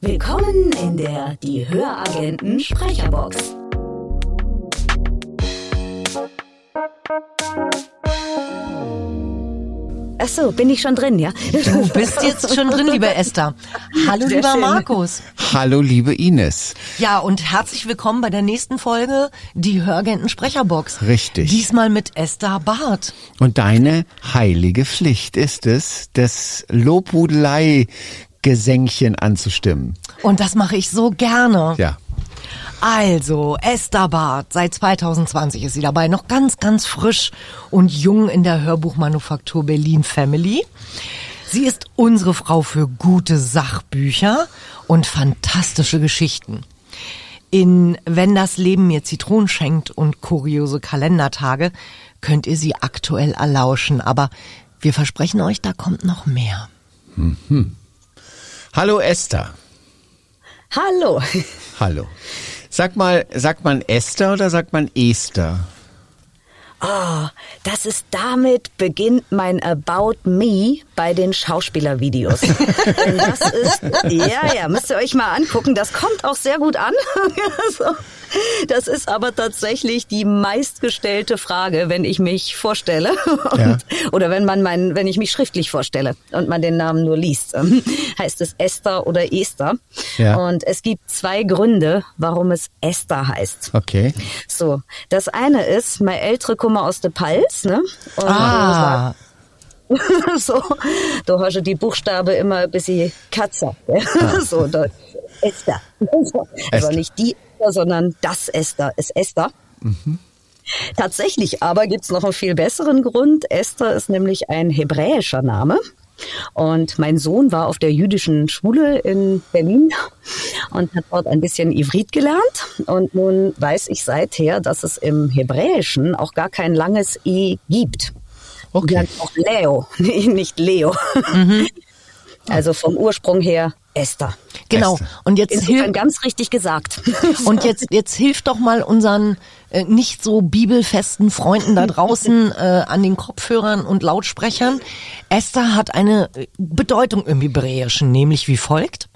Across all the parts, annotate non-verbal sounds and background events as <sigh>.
Willkommen in der Die Höragenten Sprecherbox. Ach so, bin ich schon drin, ja? Du bist jetzt schon drin, liebe Esther. Hallo, Sehr lieber schön. Markus. Hallo, liebe Ines. Ja, und herzlich willkommen bei der nächsten Folge, die Höragenten Sprecherbox. Richtig. Diesmal mit Esther Barth. Und deine heilige Pflicht ist es, das Lobhudelei-Gesängchen anzustimmen. Und das mache ich so gerne. Ja. Also, Esther Barth, seit 2020 ist sie dabei, noch ganz, ganz frisch und jung in der Hörbuchmanufaktur Berlin Family. Sie ist unsere Frau für gute Sachbücher und fantastische Geschichten. In Wenn das Leben mir Zitronen schenkt und kuriose Kalendertage könnt ihr sie aktuell erlauschen, aber wir versprechen euch, da kommt noch mehr. Hallo, Esther. Hallo. Hallo. Sag mal, sagt man Esther oder sagt man Esther? Oh, das ist damit beginnt mein About Me bei den Schauspielervideos. <laughs> Das ist, ja, ja, müsst ihr euch mal angucken. Das kommt auch sehr gut an. <laughs> So. Das ist aber tatsächlich die meistgestellte Frage, wenn ich mich vorstelle. <laughs> Ja. Und, oder wenn man mein, wenn ich mich schriftlich vorstelle und man den Namen nur liest. Ähm, <laughs> Heißt es Esther oder Esther? Ja. Und es gibt zwei Gründe, warum es Esther heißt. Okay. So, das eine ist, mein ältere Kummer aus der Pals, ne? Und Ah, <laughs> so, da hast du die Buchstabe immer ein bisschen Katze. gell? So, da, Esther. So. Also nicht die Esther, sondern das Esther ist Esther. Tatsächlich aber gibt's noch einen viel besseren Grund. Esther ist nämlich ein hebräischer Name. Und mein Sohn war auf der jüdischen Schule in Berlin und hat dort ein bisschen Ivrit gelernt. Und nun weiß ich seither, dass es im Hebräischen auch gar kein langes E gibt. Okay. Auch Leo, nee, <laughs> nicht Leo. Also vom Ursprung her Esther. genau. Esther. Und jetzt Insofern hilft ganz richtig gesagt. <laughs> Und jetzt, jetzt hilft doch mal unseren äh, nicht so bibelfesten Freunden da draußen <laughs> äh, an den Kopfhörern und Lautsprechern. Esther hat eine äh, Bedeutung im Hebräischen, nämlich wie folgt.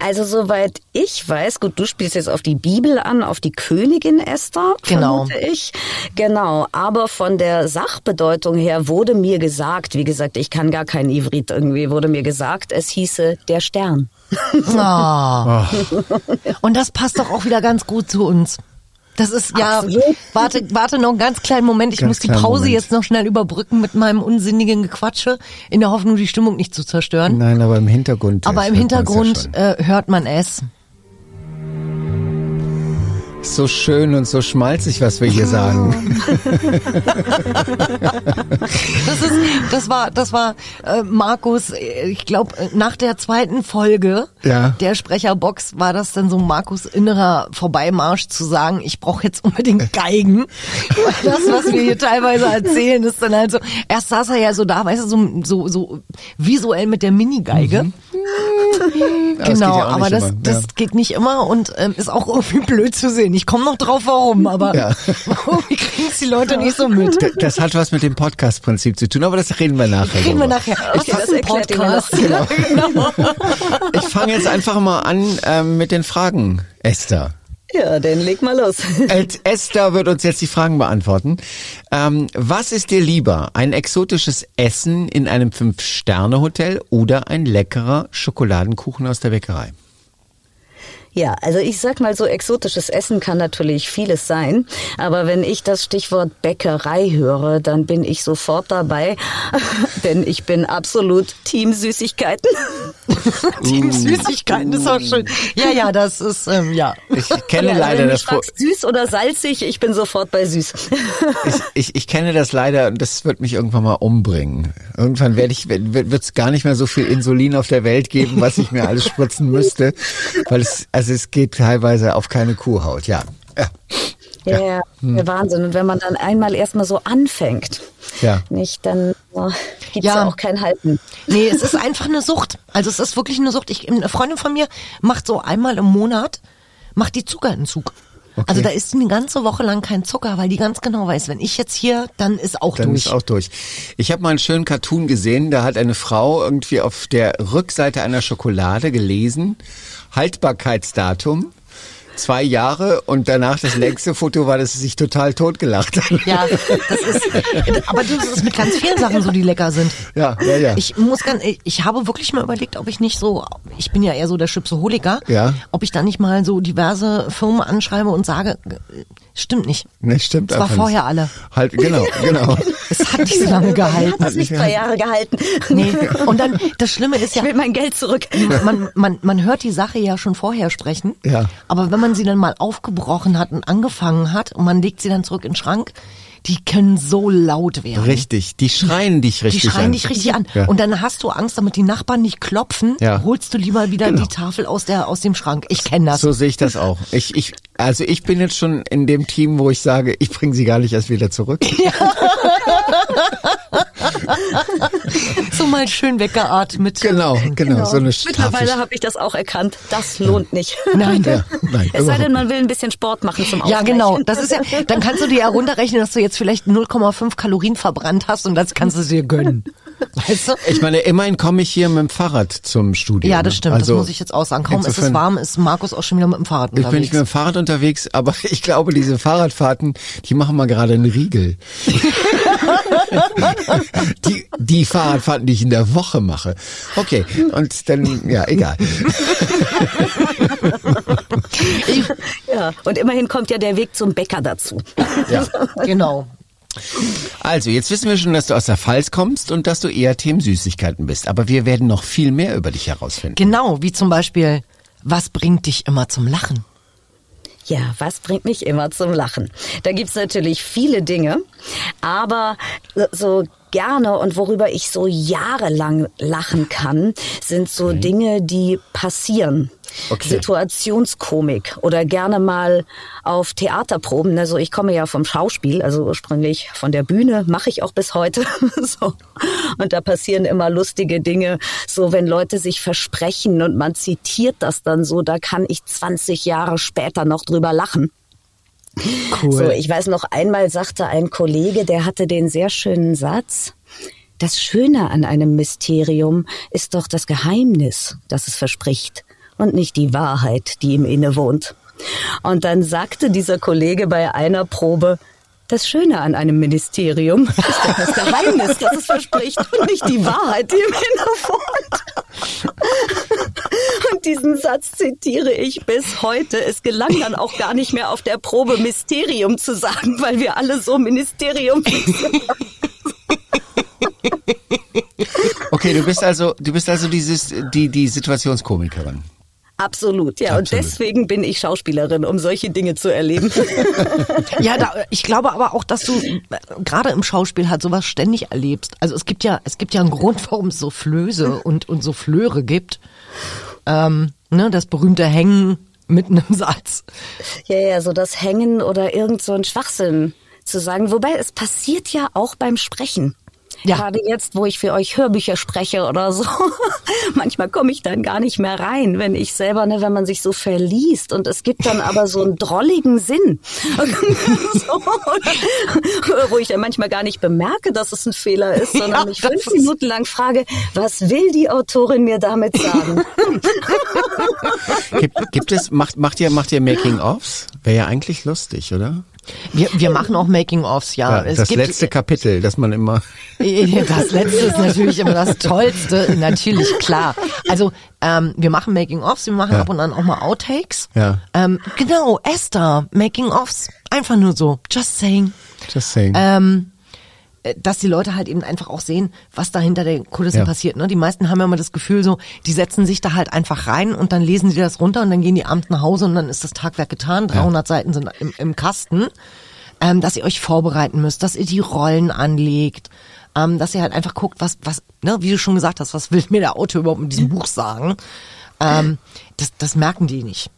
Also soweit ich weiß, gut, du spielst jetzt auf die Bibel an, auf die Königin Esther, Genau. vermute ich. Genau, aber von der Sachbedeutung her wurde mir gesagt, wie gesagt, ich kann gar kein Ivrit irgendwie, wurde mir gesagt, es hieße der Stern. Ah. Und das passt doch auch wieder ganz gut zu uns. Das ist ja, Absolut. warte, warte noch einen ganz kleinen Moment. Ich Ganz muss die Pause Moment. jetzt noch schnell überbrücken mit meinem unsinnigen Gequatsche, in der Hoffnung, die Stimmung nicht zu zerstören. Nein, aber im Hintergrund. Aber im ja Hintergrund schon. äh, hört man es. So schön und so schmalzig, was wir hier sagen. <laughs> Das ist, das war, das war äh, Markus. äh, Ich glaube, nach der zweiten Folge Ja. der Sprecherbox war das dann so Markus innerer Vorbeimarsch zu sagen, ich brauche jetzt unbedingt <laughs> Geigen. Weil das, was wir hier teilweise erzählen, ist dann halt so. Erst saß er ja so da, weißt du, so, so, so visuell mit der Minigeige. Mhm. Aber das geht Genau, ja aber das, immer, das ja. geht nicht immer und ähm, ist auch irgendwie <laughs> blöd zu sehen. Ich komme noch drauf, warum, aber Ja. <laughs> irgendwie kriegen es die Leute nicht so mit. D- Das hat was mit dem Podcast-Prinzip zu tun, aber das reden wir nachher. Reden wir drüber. nachher. Okay, Das das ist ein Podcast. <laughs> Genau. Ich fange jetzt einfach mal an ähm, mit den Fragen, Esther. Ja, dann leg mal los. <laughs> Äh, Esther wird uns jetzt die Fragen beantworten. Ähm, was ist dir lieber? Ein exotisches Essen in einem Fünf-Sterne-Hotel oder ein leckerer Schokoladenkuchen aus der Bäckerei? Ja, also ich sag mal so, exotisches Essen kann natürlich vieles sein, aber wenn ich das Stichwort Bäckerei höre, dann bin ich sofort dabei, <laughs> denn ich bin absolut Team Süßigkeiten. <laughs> Team Süßigkeiten ist auch schön. Ja, ja, das ist, ähm, ja. Ich kenne Ja, leider wenn du das. fragst, süß oder salzig, ich bin sofort bei süß. <laughs> Ich, ich, ich kenne das leider und das wird mich irgendwann mal umbringen. Irgendwann werde ich wird es gar nicht mehr so viel Insulin auf der Welt geben, was ich mir alles spritzen müsste, weil es also es geht teilweise auf keine Kuhhaut. Ja. ja. Ja, ja. der Wahnsinn. Und wenn man dann einmal erstmal so anfängt, Ja. nicht, dann oh, gibt's Ja. ja. auch kein Halten. Nee, es ist einfach eine Sucht. Also es ist wirklich eine Sucht. Ich, eine Freundin von mir macht so einmal im Monat, macht die Zuckerentzug. Okay. Also da ist eine ganze Woche lang kein Zucker, weil die ganz genau weiß, wenn ich jetzt hier, dann ist auch Dann durch. ist auch durch. Ich habe mal einen schönen Cartoon gesehen, da hat eine Frau irgendwie auf der Rückseite einer Schokolade gelesen, Haltbarkeitsdatum, zwei Jahre und danach das nächste Foto war, dass sie sich total totgelacht hat. ja, das ist, aber das ist mit ganz vielen Sachen so, die lecker sind. Ja, ja, ja. Ich muss ganz, ich habe wirklich mal überlegt, ob ich nicht so, ich bin ja eher so der Chipsoholiker, Ja. ob ich da nicht mal so diverse Firmen anschreibe und sage, stimmt nicht. Ne, stimmt Es war vorher nicht. alle. Halt, genau, genau. <laughs> Es hat nicht so lange Hat gehalten. das nicht zwei Jahre gehalten. Nee. Und dann, das Schlimme ist ja, Ich will mein Geld zurück. man, man, man hört die Sache ja schon vorher sprechen. Ja. Aber wenn man sie dann mal aufgebrochen hat und angefangen hat und man legt sie dann zurück in den Schrank, die können so laut werden. Richtig, die schreien dich Die richtig schreien an. dich richtig an. Ja. Und dann hast du Angst, damit die Nachbarn nicht klopfen, Ja. holst du lieber wieder Genau. die Tafel aus der aus dem Schrank. Ich kenne das. So sehe ich das auch. Ich, ich, also ich bin jetzt schon in dem Team, wo ich sage, ich bringe sie gar nicht erst wieder zurück. <laughs> So mal schön weggeatmet. Genau, genau, so eine Mittlerweile Tafel. habe ich das auch erkannt. Das lohnt nicht. Nein. Ja, nein, <laughs> Es sei denn, man will ein bisschen Sport machen zum Ja, Ausgleich. genau. Das ist ja, dann kannst du dir ja runterrechnen, dass du jetzt vielleicht 0,5 Kalorien verbrannt hast und das kannst du dir gönnen. <laughs> Weißt du? Ich meine, immerhin komme ich hier mit dem Fahrrad zum Studio. Ja, das ne? stimmt. Also, das muss ich jetzt auch sagen. Kaum ist es warm, ist Markus auch schon wieder mit dem Fahrrad Ich bin unterwegs. nicht mit dem Fahrrad unterwegs, aber <laughs> ich glaube, diese Fahrradfahrten, die machen mal gerade einen Riegel. <laughs> die, die Fahrradfahrten, die ich in der Woche mache. Okay, und dann, ja, egal. Ja, und immerhin kommt ja der Weg zum Bäcker dazu. Ja. genau. Also, jetzt wissen wir schon, dass du aus der Pfalz kommst und dass du eher Themen Süßigkeiten bist. Aber wir werden noch viel mehr über dich herausfinden. Genau, wie zum Beispiel, was bringt dich immer zum Lachen? Ja, was bringt mich immer zum Lachen? Da gibt's natürlich viele Dinge, aber so gerne und worüber ich so jahrelang lachen kann, sind so Dinge, die passieren. Okay. Situationskomik oder gerne mal auf Theaterproben. Also ich komme ja vom Schauspiel, also ursprünglich von der Bühne, mache ich auch bis heute. <laughs> so. Und da passieren immer lustige Dinge, so wenn Leute sich versprechen und man zitiert das dann so, da kann ich 20 Jahre später noch drüber lachen. Cool. So, ich weiß noch einmal sagte ein Kollege, der hatte den sehr schönen Satz. Das Schöne an einem Mysterium ist doch das Geheimnis, das es verspricht und nicht die Wahrheit, die ihm innewohnt. Und dann sagte dieser Kollege bei einer Probe, das Schöne an einem Ministerium ist doch das Geheimnis, das es verspricht und nicht die Wahrheit, die ihm innewohnt. <laughs> Und diesen Satz zitiere ich bis heute. Es gelang dann auch gar nicht mehr auf der Probe Mysterium zu sagen, weil wir alle so Ministerium. Okay, du bist also, du bist also dieses, die, die Situationskomikerin. Absolut, ja. Und Absolut. deswegen bin ich Schauspielerin, um solche Dinge zu erleben. <laughs> Ja, da, ich glaube aber auch, dass du äh, gerade im Schauspiel halt sowas ständig erlebst. Also es gibt ja, es gibt ja einen Grund, <laughs> warum es so Flöße und, und so Flöre gibt. Ähm, ne, das berühmte Hängen mit einem <laughs> Satz. Ja, ja, so das Hängen oder irgend so ein Schwachsinn zu sagen. Wobei es passiert ja auch beim Sprechen. Ja. Gerade jetzt, wo ich für euch Hörbücher spreche oder so. <laughs> Manchmal komme ich dann gar nicht mehr rein, wenn ich selber, ne, wenn man sich so verliest. Und es gibt dann aber so einen drolligen Sinn. <laughs> so, wo ich dann manchmal gar nicht bemerke, dass es ein Fehler ist, sondern Ja, mich fünf Minuten lang frage, was will die Autorin mir damit sagen? Gibt, gibt es, macht, macht ihr, macht ihr Making-ofs? Wäre ja eigentlich lustig, oder? Wir, wir machen auch Making-ofs, ja. Ja, das letzte Kapitel, dass man immer, <laughs> Das letzte ist natürlich immer das Tollste, natürlich klar. Also ähm, wir machen Making-ofs, wir machen Ja. ab und an auch mal Outtakes. Ja. Ähm, genau, Esther, Making-ofs, einfach nur so, just saying. just saying. Ähm, äh, dass die Leute halt eben einfach auch sehen, was da hinter den Kulissen Ja. passiert. Ne? Die meisten haben ja immer das Gefühl so, die setzen sich da halt einfach rein und dann lesen sie das runter und dann gehen die abends nach Hause und dann ist das Tagwerk getan. 300 Seiten sind im, im Kasten. Ähm, dass ihr euch vorbereiten müsst, dass ihr die Rollen anlegt, ähm, dass ihr halt einfach guckt, was, was, ne, wie du schon gesagt hast, was will mir der Autor überhaupt mit diesem Buch sagen? Ähm, das, das merken die nicht.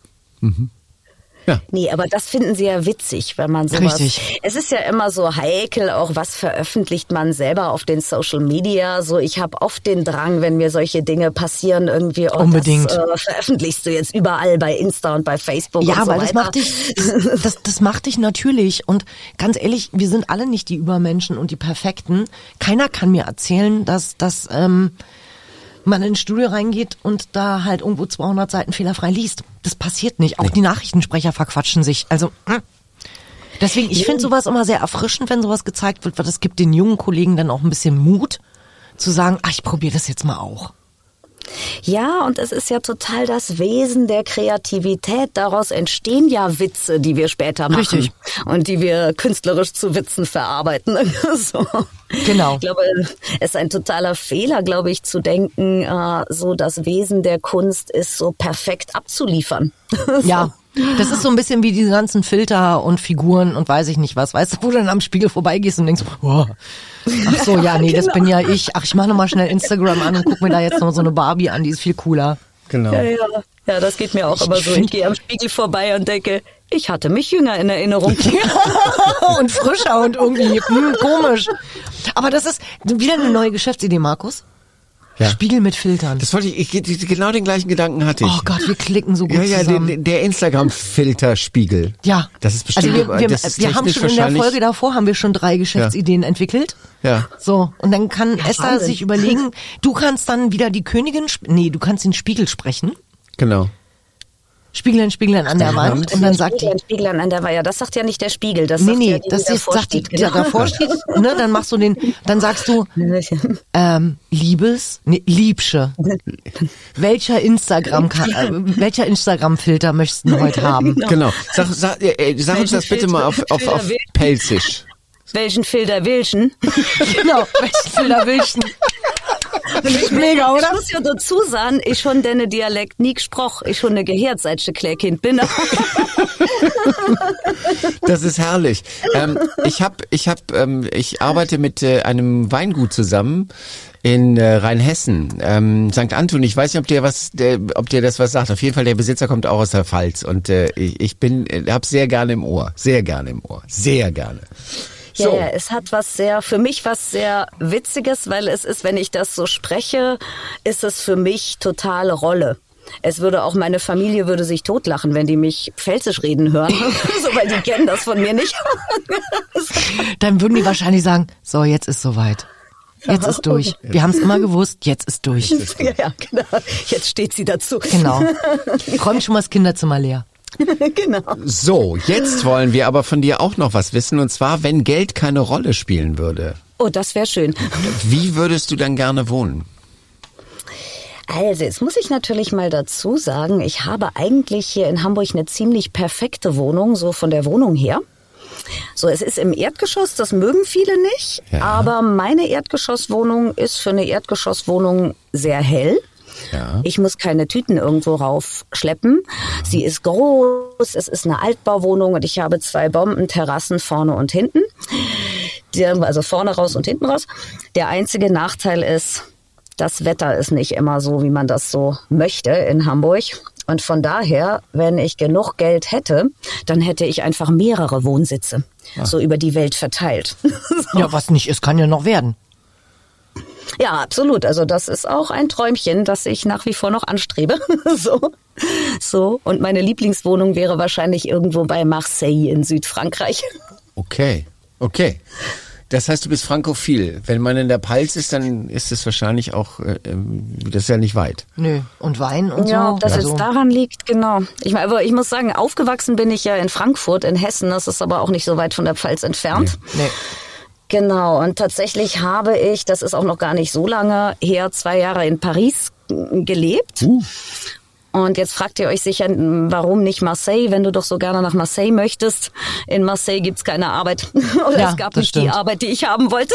Ja. Nee, aber das finden sie ja witzig, wenn man sowas. Richtig. Es ist ja immer so heikel, auch was veröffentlicht man selber auf den Social Media. So, ich habe oft den Drang, wenn mir solche Dinge passieren, irgendwie oh, Unbedingt. Das, äh, veröffentlichst du jetzt überall bei Insta und bei Facebook. Ja, und so weil das weiter. macht dich, das, das, das macht dich natürlich. Und ganz ehrlich, wir sind alle nicht die Übermenschen und die Perfekten. Keiner kann mir erzählen, dass, dass ähm, man ins Studio reingeht und da halt irgendwo 200 Seiten fehlerfrei liest. Das passiert nicht. Auch die Nachrichtensprecher verquatschen sich. Also mm. deswegen, ich finde sowas immer sehr erfrischend, wenn sowas gezeigt wird, weil das gibt den jungen Kollegen dann auch ein bisschen Mut zu sagen, ach, ich probiere das jetzt mal auch. Ja, und es ist ja total das Wesen der Kreativität. Daraus entstehen ja Witze, die wir später machen. Richtig. Und die wir künstlerisch zu Witzen verarbeiten. <laughs> so. Genau. Ich glaube, es ist ein totaler Fehler, glaube ich, zu denken, äh, so das Wesen der Kunst ist so perfekt abzuliefern. <laughs> Ja. Das ist so ein bisschen wie diese ganzen Filter und Figuren und weiß ich nicht was. Weißt du, wo du dann am Spiegel vorbeigehst und denkst, oh, ach so, ja, nee, das bin ja ich. Ach, ich mache nochmal schnell Instagram an und guck mir da jetzt noch so eine Barbie an, die ist viel cooler. Genau. Ja, ja. ja, das geht mir auch immer so. Ich gehe am Spiegel vorbei und denke, ich hatte mich jünger in Erinnerung. <laughs> und frischer und irgendwie hm, komisch. Aber das ist wieder eine neue Geschäftsidee, Markus. Ja. Spiegel mit Filtern. Das wollte ich, ich, genau den gleichen Gedanken hatte ich. oh Gott, wir klicken so gut ja, ja, zusammen. den, der Instagram-Filterspiegel. ja, Das ist bestimmt, also wir, wir, das ist wir haben schon in der Folge davor haben wir schon drei Geschäftsideen entwickelt. Ja. So, und dann kann Esther Wahnsinn. sich überlegen, du kannst dann wieder die Königin, nee, du kannst den Spiegel sprechen. Genau. Spieglein, Spieglein an der Ja, Wand und dann sagt die, Spiegel, Spiegel an der Weiher. Das sagt ja nicht der Spiegel. Das nee, sagt nee, ja die, das die ist, sagt die, steht, die genau. davor steht, ne, dann machst du den, dann sagst du, <laughs> ähm, Liebes, nee, Liebsche. Welcher Instagram, äh, welcher Instagram-Filter möchtest du heute haben? Genau. Sag, sag, äh, äh, sag uns das bitte mal auf, auf, auf Pelzisch. Welchen Filter willchen? <laughs> Genau, welchen Filter willst Mega, Ich oder? muss ja dazu sagen, ich schon deine Dialekt nie gesprochen. Ich schon eine Gehirn, seit ich ein Kleinkind bin. <laughs> Das ist herrlich. Ähm, ich hab, ich hab, ähm, ich arbeite mit äh, einem Weingut zusammen in äh, Rheinhessen, ähm, St. Anton. Ich weiß nicht, ob dir was, der, ob dir das was sagt. Auf jeden Fall, der Besitzer kommt auch aus der Pfalz und äh, ich, ich bin, äh, hab's sehr gerne im Ohr, sehr gerne im Ohr, sehr gerne. Ja, So. ja, es hat was sehr, für mich was sehr Witziges, weil es ist, wenn ich das so spreche, ist es für mich totale Rolle. Es würde auch meine Familie würde sich totlachen, wenn die mich Pfälzisch reden hören, <laughs> <laughs> so, weil die kennen das von mir nicht. <laughs> Dann würden die wahrscheinlich sagen, so, jetzt ist soweit. Jetzt ist durch. Wir haben es immer gewusst, jetzt ist durch. ja, ja, genau. Jetzt steht sie dazu. Genau. Räumt schon mal das Kinderzimmer leer. <laughs> genau. So, jetzt wollen wir aber von dir auch noch was wissen und zwar, wenn Geld keine Rolle spielen würde, Oh, das wäre schön. wie würdest du dann gerne wohnen? Also, jetzt muss ich natürlich mal dazu sagen, ich habe eigentlich hier in Hamburg eine ziemlich perfekte Wohnung, so von der Wohnung her. So, es ist im Erdgeschoss, das mögen viele nicht, Ja. aber meine Erdgeschosswohnung ist für eine Erdgeschosswohnung sehr hell. Ja. Ich muss keine Tüten irgendwo raufschleppen. Sie ist groß, es ist eine Altbauwohnung und ich habe zwei Bombenterrassen vorne und hinten. Die, also vorne raus und hinten raus. Der einzige Nachteil ist, das Wetter ist nicht immer so, wie man das so möchte in Hamburg. Und von daher, wenn ich genug Geld hätte, dann hätte ich einfach mehrere Wohnsitze, so über die Welt verteilt. <laughs> Ja, was nicht ist, kann ja noch werden. Ja, absolut. Also das ist auch ein Träumchen, das ich nach wie vor noch anstrebe. <laughs> so. So. Und meine Lieblingswohnung wäre wahrscheinlich irgendwo bei Marseille in Südfrankreich. Okay, okay. Das heißt, du bist frankophil. Wenn man in der Palz ist, dann ist es wahrscheinlich auch, äh, ähm, das ist ja nicht weit. Nö. Und Wein und Ja, so. ob das also, jetzt daran liegt, genau. Ich meine, aber ich muss sagen, aufgewachsen bin ich ja in Frankfurt, in Hessen. Das ist aber auch nicht so weit von der Pfalz entfernt. nee. Genau, und tatsächlich habe ich, das ist auch noch gar nicht so lange her, zwei Jahre in Paris gelebt. Uh. Und jetzt fragt ihr euch sicher, warum nicht Marseille, wenn du doch so gerne nach Marseille möchtest. In Marseille gibt's keine Arbeit. <laughs> Oder Ja, es gab nicht die stimmt. Arbeit, die ich haben wollte.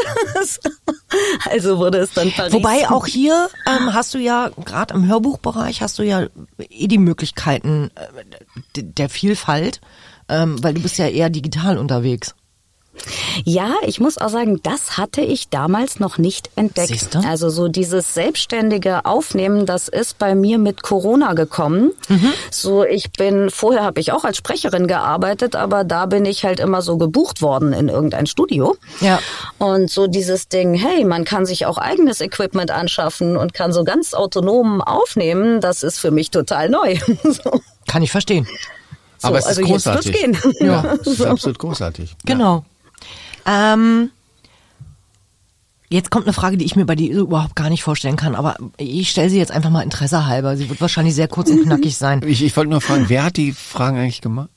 <laughs> also wurde es dann Paris. Wobei auch hier ähm, hast du ja, gerade im Hörbuchbereich, hast du ja eh die Möglichkeiten äh, der Vielfalt, ähm, weil du bist ja eher digital unterwegs. Ja, ich muss auch sagen, das hatte ich damals noch nicht entdeckt. Siehste? Also so dieses selbstständige Aufnehmen, das ist bei mir mit Corona gekommen. Mhm. So ich bin vorher habe ich auch als Sprecherin gearbeitet, aber da bin ich halt immer so gebucht worden in irgendein Studio. Ja. Und so dieses Ding, hey, man kann sich auch eigenes Equipment anschaffen und kann so ganz autonom aufnehmen, das ist für mich total neu. <laughs> so. Kann ich verstehen. Aber es ist also jetzt wird's großartig. gehen. Ja, <laughs> es ist absolut großartig. Genau. Ähm, jetzt kommt eine Frage, die ich mir bei dir überhaupt gar nicht vorstellen kann, aber ich stelle sie jetzt einfach mal Interesse halber. Sie wird wahrscheinlich sehr kurz und knackig <laughs> sein. Ich, ich wollte nur fragen, wer hat die Fragen eigentlich gemacht?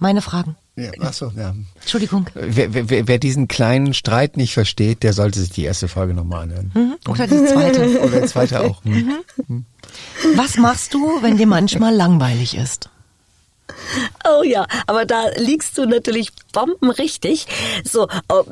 Meine Fragen. Ja, ach so, ja. Entschuldigung. Wer, wer, wer- diesen kleinen Streit nicht versteht, der sollte sich die erste Folge nochmal anhören. Mhm. Oder die zweite. <laughs> Oder die zweite auch. Hm. Was machst du, wenn dir manchmal langweilig ist? Oh ja, aber da liegst du natürlich bombenrichtig. So, oh,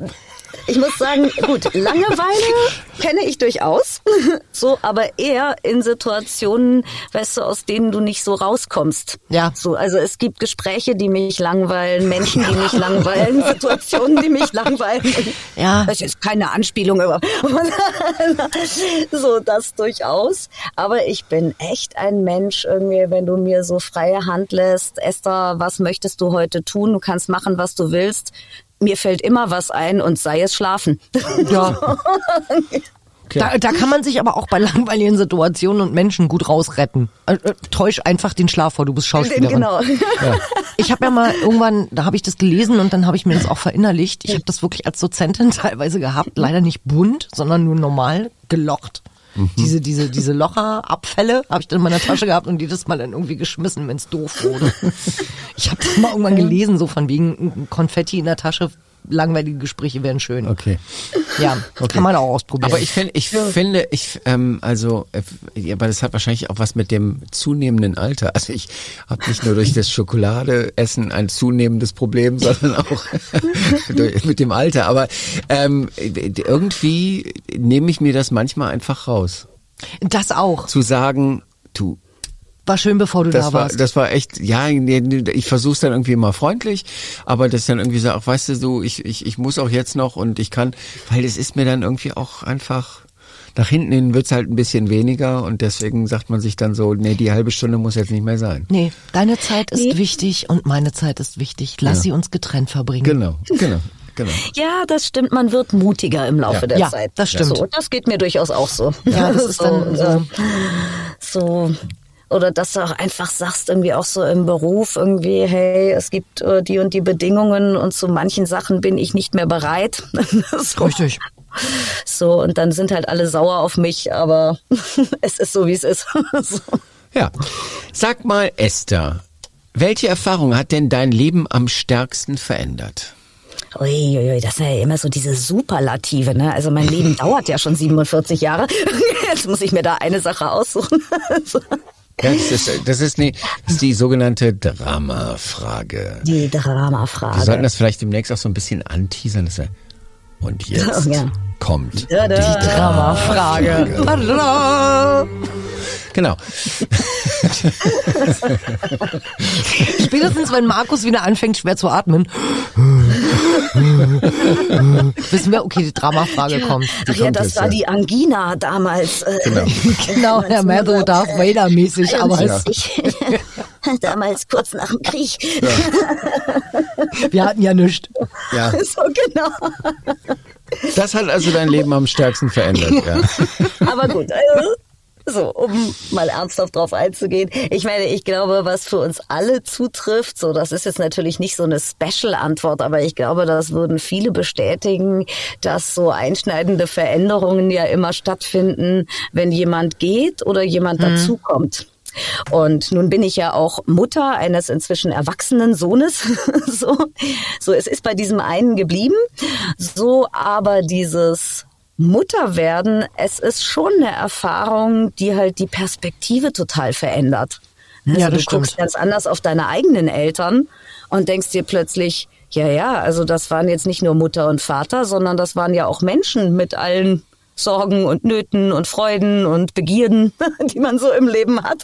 ich muss sagen, gut, Langeweile kenne ich durchaus. <laughs> So, aber eher in Situationen, weißt du, aus denen du nicht so rauskommst. Ja. So, also es gibt Gespräche, die mich langweilen, Menschen, die mich langweilen, <laughs> Situationen, die mich langweilen. Ja. Das ist keine Anspielung über. <laughs> so, das durchaus. Aber ich bin echt ein Mensch, irgendwie, wenn du mir so freie Hand lässt, Esther, was möchtest du heute tun? Du kannst machen, was du willst. Mir fällt immer was ein und sei es schlafen. Ja. <laughs> Da, da kann man sich aber auch bei langweiligen Situationen und Menschen gut rausretten. Äh, äh, täusch einfach den Schlaf vor, du bist Schauspielerin. genau. Ich habe ja mal irgendwann, da habe ich das gelesen und dann habe ich mir das auch verinnerlicht. Ich habe das wirklich als Dozentin <laughs> teilweise gehabt, leider nicht bunt, sondern nur normal gelocht. Diese, diese, diese Locherabfälle habe ich dann in meiner Tasche gehabt und jedes Mal dann irgendwie geschmissen, wenn es doof wurde. <laughs> Ich habe das mal irgendwann gelesen, so von wegen Konfetti in der Tasche, langweilige Gespräche wären schön. Okay. Ja, kann man auch ausprobieren. Aber ich finde, ich finde, ich ähm, also, äh, aber das hat wahrscheinlich auch was mit dem zunehmenden Alter. Also ich habe nicht nur durch das Schokoladeessen ein zunehmendes Problem, <laughs> sondern auch <laughs> durch, mit dem Alter. Aber ähm, irgendwie nehme ich mir das manchmal einfach raus, das auch. zu sagen, du. War schön, bevor du Das da war, warst. das war echt, ja, nee, nee, ich versuche es dann irgendwie immer freundlich, aber das dann irgendwie so, ach, weißt du, so, ich, ich, ich muss auch jetzt noch und ich kann, weil es ist mir dann irgendwie auch einfach, nach hinten hin wird's halt ein bisschen weniger und deswegen sagt man sich dann so, nee, die halbe Stunde muss jetzt nicht mehr sein. Nee, deine Zeit ist Nee. wichtig und meine Zeit ist wichtig. Lass Ja. sie uns getrennt verbringen. Genau, genau, genau. <laughs> Ja, das stimmt. Man wird mutiger im Laufe Ja. der Ja, Zeit. das stimmt. So, das geht mir durchaus auch so. Ja, das <laughs> ist dann so. so oder dass du auch einfach sagst irgendwie auch so im Beruf irgendwie, hey, es gibt äh, die und die Bedingungen und zu manchen Sachen bin ich nicht mehr bereit. <laughs> so, Richtig. so und dann sind halt alle sauer auf mich, aber <laughs> es ist so wie es ist. <laughs> so. Ja. Sag mal, Esther, welche Erfahrung hat denn dein Leben am stärksten verändert? Uiuiui, das sind ja immer so diese Superlative, ne? Also mein Leben dauert ja schon 47 Jahre. Jetzt muss ich mir da eine Sache aussuchen. Ja, das ist, das ist, nee, das ist die sogenannte Drama-Frage. Die Wir sollten Dramafrage. das vielleicht demnächst auch so ein bisschen anteasern. dass wir- Und jetzt Oh, ja. kommt Da, da. die Drama-Frage. Tada! Genau. <laughs> Spätestens, wenn Markus wieder anfängt, schwer zu atmen, <laughs> wissen wir, okay, die Dramafrage kommt. Ach ja, das jetzt, war ja. die Angina damals. äh, Genau. <laughs> Genau, Herr Matthew Darth Vader mäßig, aber es, 41. <laughs> damals kurz nach dem Krieg. wir hatten ja nichts. Ja. So genau. Das hat also dein Leben am stärksten verändert. Ja. Aber gut, also, so, um mal ernsthaft drauf einzugehen. Ich meine, ich glaube, was für uns alle zutrifft, so, das ist jetzt natürlich nicht so eine Special-Antwort, aber ich glaube, das würden viele bestätigen, dass so einschneidende Veränderungen ja immer stattfinden, wenn jemand geht oder jemand dazukommt. Und nun bin ich ja auch Mutter eines inzwischen erwachsenen Sohnes. <laughs> so, so, es ist bei diesem einen geblieben. So, aber dieses Mutterwerden, es ist schon eine Erfahrung, die halt die Perspektive total verändert. Also Ja, du stimmt. guckst ganz anders auf deine eigenen Eltern und denkst dir plötzlich, ja, ja, also das waren jetzt nicht nur Mutter und Vater, sondern das waren ja auch Menschen mit allen Sorgen und Nöten und Freuden und Begierden, <laughs> die man so im Leben hat.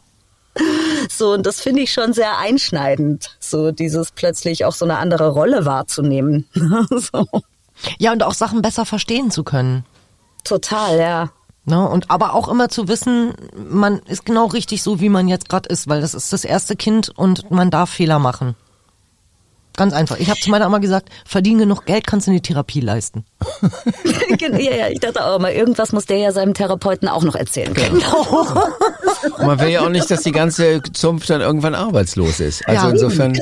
So, und das finde ich schon sehr einschneidend, so dieses plötzlich auch so eine andere Rolle wahrzunehmen. <laughs> so. Ja, und auch Sachen besser verstehen zu können. Total, ja. Ne? Und aber auch immer zu wissen, man ist genau richtig so, wie man jetzt gerade ist, weil das ist das erste Kind und man darf Fehler machen. Ganz einfach. Ich habe zu meiner Mama gesagt, verdiene genug Geld, kannst du in die Therapie leisten. <laughs> ja, ja, ich dachte auch immer, irgendwas muss der ja seinem Therapeuten auch noch erzählen können. Und man will ja auch nicht, dass die ganze Zunft dann irgendwann arbeitslos ist. Also Ja. insofern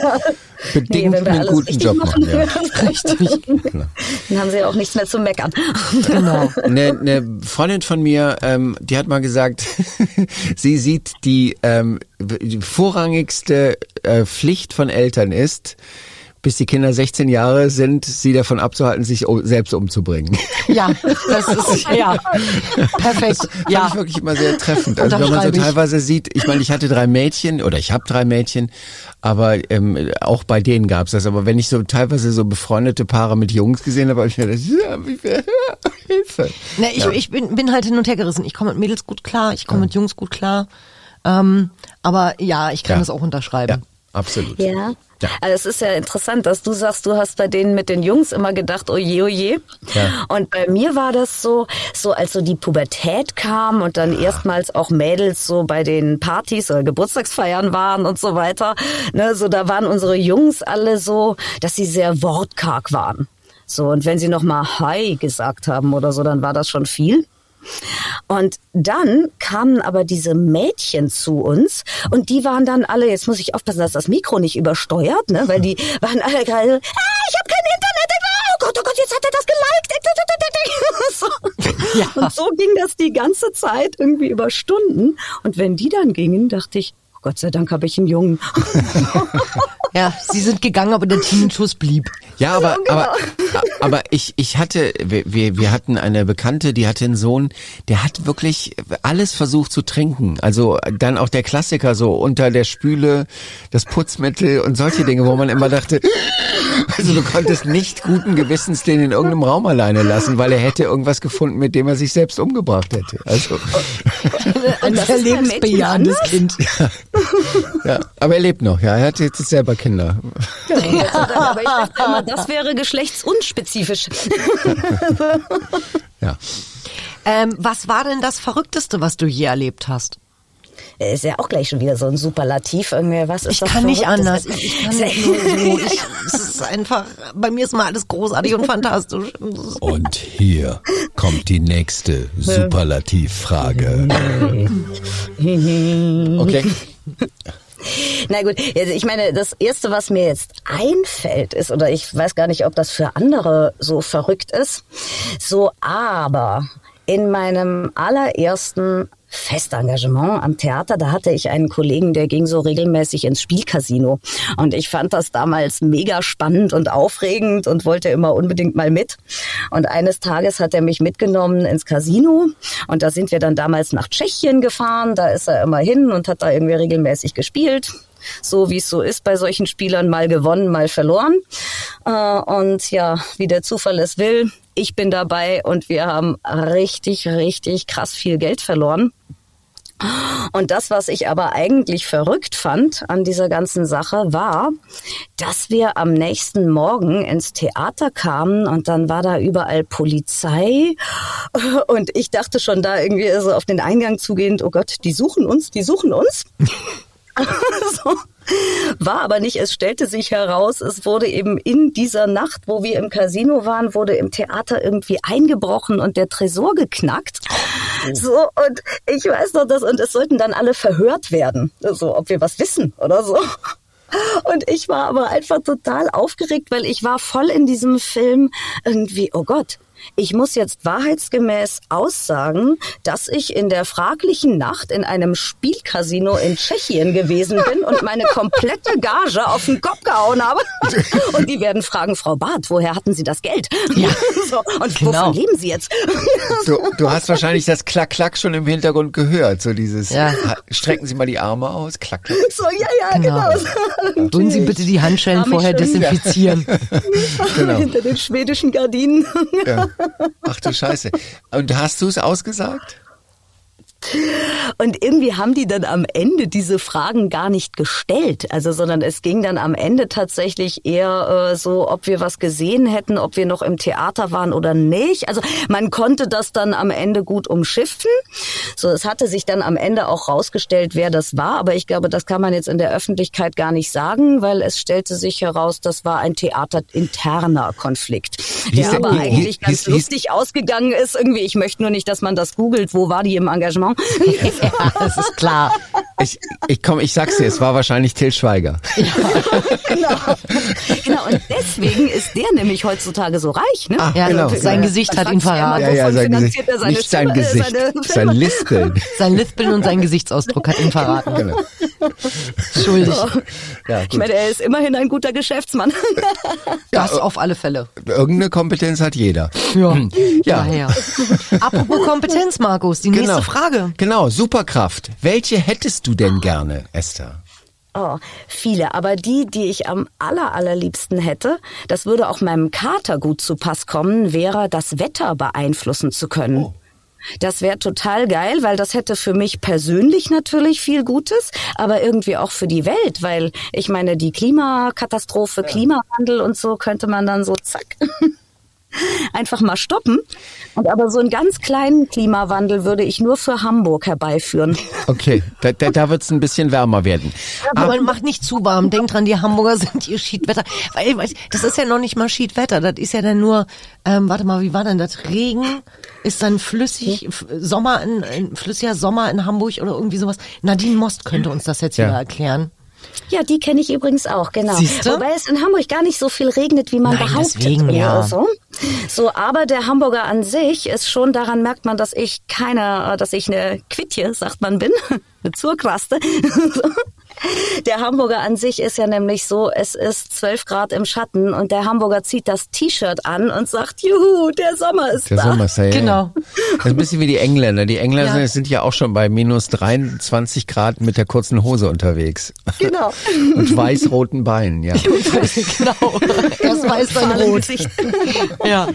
bedingt wenn wir einen guten richtig Job machen, machen. Ja. <laughs> Richtig. Dann haben sie ja auch nichts mehr zu meckern. Genau. Eine, eine Freundin von mir, ähm, die hat mal gesagt, <laughs> sie sieht die, ähm, die vorrangigste äh, Pflicht von Eltern ist, bis die Kinder 16 Jahre sind, sie davon abzuhalten, sich selbst umzubringen. Ja, das <laughs> ist ja perfekt. Fand Ja. ich wirklich immer sehr treffend. Also wenn man so Unterschreibe ich. teilweise sieht, ich meine, ich hatte drei Mädchen oder ich habe drei Mädchen, aber ähm, auch bei denen gab's das. Aber wenn ich so teilweise so befreundete Paare mit Jungs gesehen habe, habe ich mir gedacht, ja, wie viel <laughs> Hilfe. Ne, ich, ich bin, bin halt hin und her gerissen. Ich komme mit Mädels gut klar, ich komme mit Jungs gut klar. Ähm, aber ja, ich kann Ja. das auch unterschreiben. Ja, absolut. Ja. Ja. Also es ist ja interessant, dass du sagst, du hast bei denen mit den Jungs immer gedacht, oje, oje. Ja. Und bei mir war das so, so als so die Pubertät kam und dann erstmals auch Mädels so bei den Partys oder Geburtstagsfeiern waren und so weiter. Ne, so da waren unsere Jungs alle so, dass sie sehr wortkarg waren. So, und wenn sie noch mal Hi gesagt haben oder so, dann war das schon viel. Und dann kamen aber diese Mädchen zu uns und die waren dann alle, jetzt muss ich aufpassen, dass das Mikro nicht übersteuert, ne, weil die <laughs> waren alle gerade, ah, ich habe kein Internet, oh Gott, oh Gott, jetzt hat er das geliked. <laughs> So. Ja. Und so ging das die ganze Zeit irgendwie über Stunden. Und wenn die dann gingen, dachte ich, Gott sei Dank habe ich einen Jungen. <laughs> Ja, sie sind gegangen, aber der Teenschuss blieb. Ja, aber, genau. aber, aber ich, ich hatte, wir, wir, hatten eine Bekannte, die hatte einen Sohn, der hat wirklich alles versucht zu trinken. Also dann auch der Klassiker so unter der Spüle, das Putzmittel und solche Dinge, wo man immer dachte, also du konntest nicht guten Gewissens den in irgendeinem Raum alleine lassen, weil er hätte irgendwas gefunden, mit dem er sich selbst umgebracht hätte. Also, Ein sehr lebensbejahendes anders? Kind. ja, aber er lebt noch, ja, er hat jetzt selber Kinder. Aber ich dachte immer, das wäre geschlechtsunspezifisch. <laughs> Ja. Ähm, was war denn das Verrückteste, was du je erlebt hast? Ist ja auch gleich schon wieder so ein Superlativ. Irgendwie, was ist Ich das kann nicht anders. Ich, ich kann nicht nur so. <laughs> Ich, es ist einfach, bei mir ist mal alles großartig und fantastisch. Und hier kommt die nächste Superlativfrage. Okay. <laughs> Na gut, also ich meine, das Erste, was mir jetzt einfällt, ist, oder ich weiß gar nicht, ob das für andere so verrückt ist, so aber in meinem allerersten Festengagement am Theater, da hatte ich einen Kollegen, der ging so regelmäßig ins Spielcasino. Und ich fand das damals mega spannend und aufregend und wollte immer unbedingt mal mit. Und eines Tages hat er mich mitgenommen ins Casino. Und da sind wir dann damals nach Tschechien gefahren. Da ist er immer hin und hat da irgendwie regelmäßig gespielt so wie es so ist bei solchen Spielern, mal gewonnen, mal verloren. Äh, und ja, wie der Zufall es will, ich bin dabei und wir haben richtig, richtig krass viel Geld verloren. Und das, was ich aber eigentlich verrückt fand an dieser ganzen Sache, war, dass wir am nächsten Morgen ins Theater kamen und dann war da überall Polizei <laughs> und ich dachte schon da irgendwie so auf den Eingang zugehend, oh Gott, die suchen uns, die suchen uns. <laughs> so. War aber nicht. Es stellte sich heraus, es wurde eben in dieser Nacht, wo wir im Casino waren, wurde im Theater irgendwie eingebrochen und der Tresor geknackt. So, und ich weiß noch das, und es sollten dann alle verhört werden. So, ob wir was wissen oder so. Und ich war aber einfach total aufgeregt, weil ich war voll in diesem Film irgendwie, oh Gott, ich muss jetzt wahrheitsgemäß aussagen, dass ich in der fraglichen Nacht in einem Spielcasino in Tschechien gewesen bin und meine komplette Gage auf den Kopf gehauen habe. Und die werden fragen, Frau Barth, woher hatten Sie das Geld? Ja. <laughs> So, und Genau. wovon leben Sie jetzt? <laughs> Du, du hast wahrscheinlich das Klack-Klack schon im Hintergrund gehört, so dieses, Ja. strecken Sie mal die Arme aus, Klack-Klack. So, ja, ja, Genau. genau. Tun Sie bitte die Handschellen vorher schon. desinfizieren. <laughs> Genau. Hinter den schwedischen Gardinen. Ja. Ach du Scheiße. Und hast du es ausgesagt? Und irgendwie haben die dann am Ende diese Fragen gar nicht gestellt. Also, sondern es ging dann am Ende tatsächlich eher äh, so, ob wir was gesehen hätten, ob wir noch im Theater waren oder nicht. Also man konnte das dann am Ende gut umschiffen. So, es hatte sich dann am Ende auch rausgestellt, wer das war. Aber ich glaube, das kann man jetzt in der Öffentlichkeit gar nicht sagen, weil es stellte sich heraus, das war ein theaterinterner Konflikt, der aber eigentlich ganz lustig ausgegangen ist. Irgendwie, ich möchte nur nicht, dass man das googelt. Wo war die im Engagement? <laughs> Ja, das ist klar. Ich, ich komm, ich sag's dir, es war wahrscheinlich Till Schweiger. genau. genau. Und deswegen ist der nämlich heutzutage so reich. Ne? Ah, Ja, genau. sein Gesicht hat ihn verraten. Ja, ja, Wovon sein finanziert Gesicht. er seine Nicht sein äh, Gesicht, seine sein? Lispeln. Sein Lispeln und sein Gesichtsausdruck hat ihn verraten. Genau. Schuldig. Ja, Ich gut. meine, er ist immerhin ein guter Geschäftsmann. Das auf alle Fälle. Irgendeine Kompetenz hat jeder. Ja, Ja. daher. Apropos Kompetenz, Markus, die nächste Frage. Genau, Superkraft. Welche hättest du denn gerne, Esther? Oh, viele. Aber die, die ich am aller, allerliebsten hätte, das würde auch meinem Kater gut zu Pass kommen, wäre das Wetter beeinflussen zu können. Das wäre total geil, weil das hätte für mich persönlich natürlich viel Gutes, aber irgendwie auch für die Welt, weil ich meine, die Klimakatastrophe, Klimawandel und so könnte man dann so zack <laughs> <laughs> einfach mal stoppen. Und aber so einen ganz kleinen Klimawandel würde ich nur für Hamburg herbeiführen. Okay, da, da, da wird's ein bisschen wärmer werden. Aber man macht nicht zu warm. Denkt dran, die Hamburger <laughs> sind ihr Schiedwetter. Weil, weil, das ist ja noch nicht mal Schiedwetter. Das ist ja dann nur, ähm, warte mal, wie war denn das? Regen ist dann flüssig, Sommer in, in flüssiger Sommer in Hamburg oder irgendwie sowas. Nadine Most könnte uns das jetzt Ja. wieder erklären. Ja, die kenne ich übrigens auch, genau. Siehste? Wobei es in Hamburg gar nicht so viel regnet, wie man Nein, behauptet. deswegen, ja. So. so, aber der Hamburger an sich ist schon, daran merkt man, dass ich keine, dass ich eine Quitje, sagt man, bin. <laughs> Eine Zurkraste. <laughs> Der Hamburger an sich ist ja nämlich so, es ist 12 Grad im Schatten und der Hamburger zieht das T-Shirt an und sagt, juhu, der Sommer ist Der da. Sommer ist ja, ja. Genau. Das ist ein bisschen wie die Engländer. Die Engländer Ja. sind ja auch schon bei minus 23 Grad mit der kurzen Hose unterwegs. Genau. <laughs> Und weiß-roten Beinen, ja. <laughs> genau. <laughs> Erst weiß, dann rot. Ja.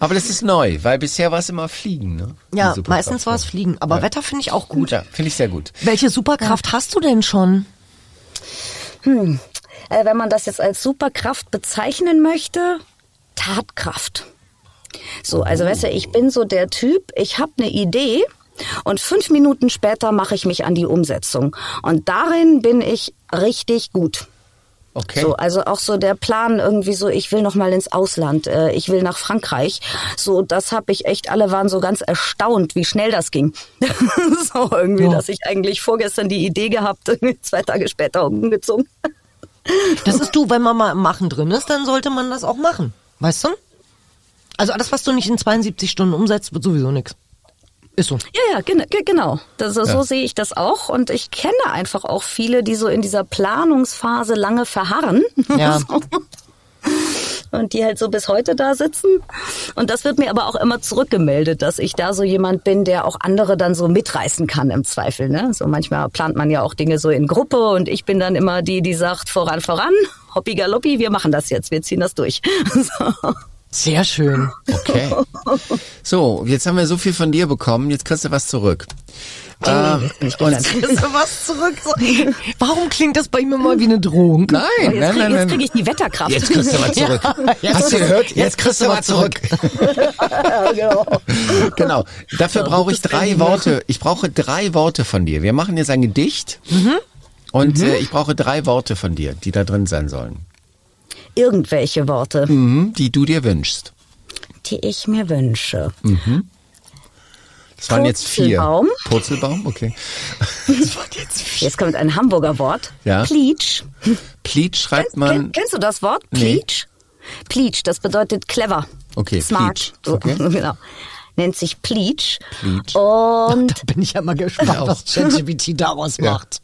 Aber das ist neu, weil bisher war es immer Fliegen, ne? Ja, meistens war es Fliegen. Aber Ja. Wetter finde ich auch gut. Ja, finde ich sehr gut. Welche Superkraft hast du denn schon? Äh, wenn man das jetzt als Superkraft bezeichnen möchte, Tatkraft. So, also weißt du, ich bin so der Typ, ich habe eine Idee und fünf Minuten später mache ich mich an die Umsetzung. Und darin bin ich richtig gut. Okay. So, also auch so der Plan irgendwie so, ich will noch mal ins Ausland, äh, ich will nach Frankreich. So, das habe ich echt, alle waren so ganz erstaunt, wie schnell das ging. <laughs> so irgendwie, Ja. dass ich eigentlich vorgestern die Idee gehabt, <laughs> zwei Tage später umgezogen. Das ist du, wenn man mal im Machen drin ist, dann sollte man das auch machen. Weißt du? Also alles, was du nicht in 72 Stunden umsetzt, wird sowieso nix. Ist so. Ja, ja, gen ge- genau. Das, So sehe ich das auch. Und ich kenne einfach auch viele, die so in dieser Planungsphase lange verharren. Ja. <laughs> So. Und die halt so bis heute da sitzen. Und das wird mir aber auch immer zurückgemeldet, dass ich da so jemand bin, der auch andere dann so mitreißen kann im Zweifel. Ne? So manchmal plant man ja auch Dinge so in Gruppe und ich bin dann immer die, die sagt, voran, voran, hoppi galoppi, wir machen das jetzt, wir ziehen das durch. <laughs> So. Sehr schön. <laughs> Okay. So, jetzt haben wir so viel von dir bekommen, jetzt kriegst du was zurück. Ähm, und, <laughs> Ist da was zurück? So. Warum klingt das bei ihm immer wie eine Drohung? nein, Oh, nein, jetzt nein, kriege nein. krieg ich die Wetterkraft. Jetzt kriegst du was <laughs> zurück. Ja, Hast du gehört? Jetzt kriegst du was zurück. <laughs> genau. Dafür brauche ich drei Worte. Ich brauche drei Worte von dir. Wir machen jetzt ein Gedicht. Und Äh, ich brauche drei Worte von dir, die da drin sein sollen. Irgendwelche Worte. Mhm, die du dir wünschst. Die ich mir wünsche. Das waren jetzt vier. Purzelbaum. Purzelbaum, okay. <laughs> Das waren jetzt vier. Jetzt kommt ein Hamburger Wort. Ja. Pleach. Pleat schreibt man. kennst du das Wort? Nee. Pleach? Pleach, das bedeutet clever. Okay, Smart. Okay. So, <laughs> genau. Nennt sich Pleach. Pleach. Und, <laughs> Da bin ich ja mal gespannt, was ChatGPT daraus macht.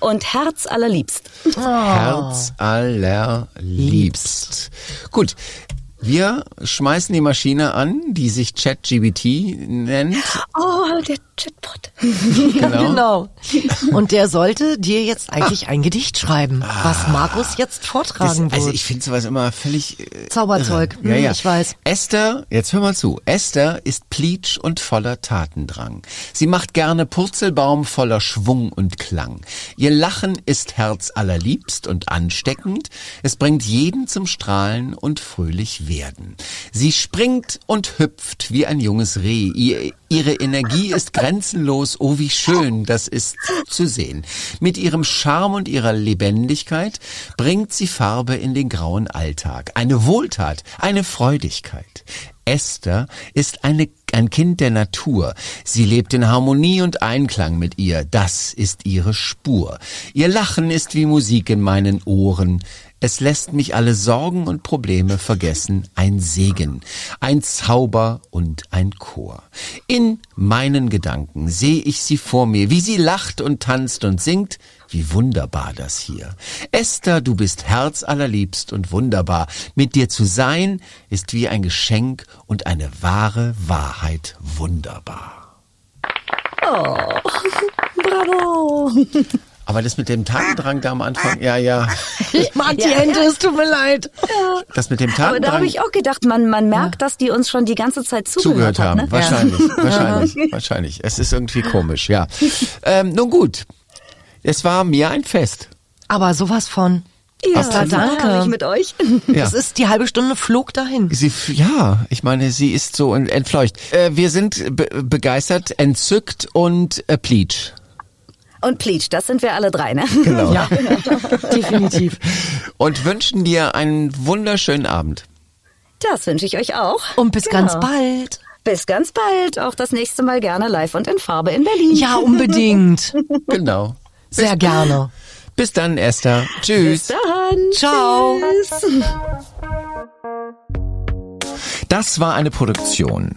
und Herz allerliebst. Herz allerliebst. Gut. Wir schmeißen die Maschine an, die sich ChatGBT nennt. Oh, der Chatbot. <laughs> Genau. Genau. Und der sollte dir jetzt eigentlich ein Gedicht schreiben, was Markus jetzt Das, vortragen also wird. ich finde sowas immer völlig äh, Zauberzeug. irre. Ja, Hm, ja. ich weiß. Esther, jetzt hör mal zu. Esther ist pleatsch und voller Tatendrang. Sie macht gerne Purzelbaum voller Schwung und Klang. Ihr Lachen ist herzallerliebst und ansteckend. Es bringt jeden zum Strahlen und fröhlich werden. Sie springt und hüpft wie ein junges Reh. Ihr, ihre Energie ist <laughs> grenzenlos. Oh, wie schön das ist zu sehen. Mit ihrem Charme und ihrer Lebendigkeit bringt sie Farbe in den grauen Alltag. Eine Wohltat, eine Freudigkeit. Esther ist eine, ein Kind der Natur. Sie lebt in Harmonie und Einklang mit ihr. Das ist ihre Spur. Ihr Lachen ist wie Musik in meinen Ohren. Es lässt mich alle Sorgen und Probleme vergessen. Ein Segen, ein Zauber und ein Chor. In meinen Gedanken sehe ich sie vor mir, wie sie lacht und tanzt und singt. Wie wunderbar das hier. Esther, du bist herzallerliebst und wunderbar. Mit dir zu sein ist wie ein Geschenk und eine wahre Wahrheit wunderbar. <laughs> Bravo. <laughs> Aber das mit dem Tatendrang da am Anfang, ja, ja, <laughs> Ich mag die Ja, Ente, ja. es tut mir leid. das mit dem Aber da habe Tatendrang ich auch gedacht, man, man merkt, dass die uns schon die ganze Zeit zugehört, zugehört hat. haben. Ne? Wahrscheinlich, <laughs> wahrscheinlich, wahrscheinlich. Es ist irgendwie komisch, ja. Ähm, nun gut, es war mir ein Fest. Aber sowas von. Ja, das war danke. herrlich mit euch. Ja. Es ist die halbe Stunde flog dahin. Sie, ja, ich meine, sie ist so ent- entfleucht. Äh, wir sind be begeistert, entzückt und äh, pleatsch. Und Pleach, das sind wir alle drei, ne? Genau. Ja, <laughs> definitiv. Und wünschen dir einen wunderschönen Abend. Das wünsche ich euch auch. Und bis Genau. ganz bald. Bis ganz bald. Auch das nächste Mal gerne live und in Farbe in Berlin. Ja, unbedingt. <laughs> Genau. Sehr gerne. Bis dann, Esther. Bis Tschüss. dann. Ciao. Tschüss. Das war eine Produktion.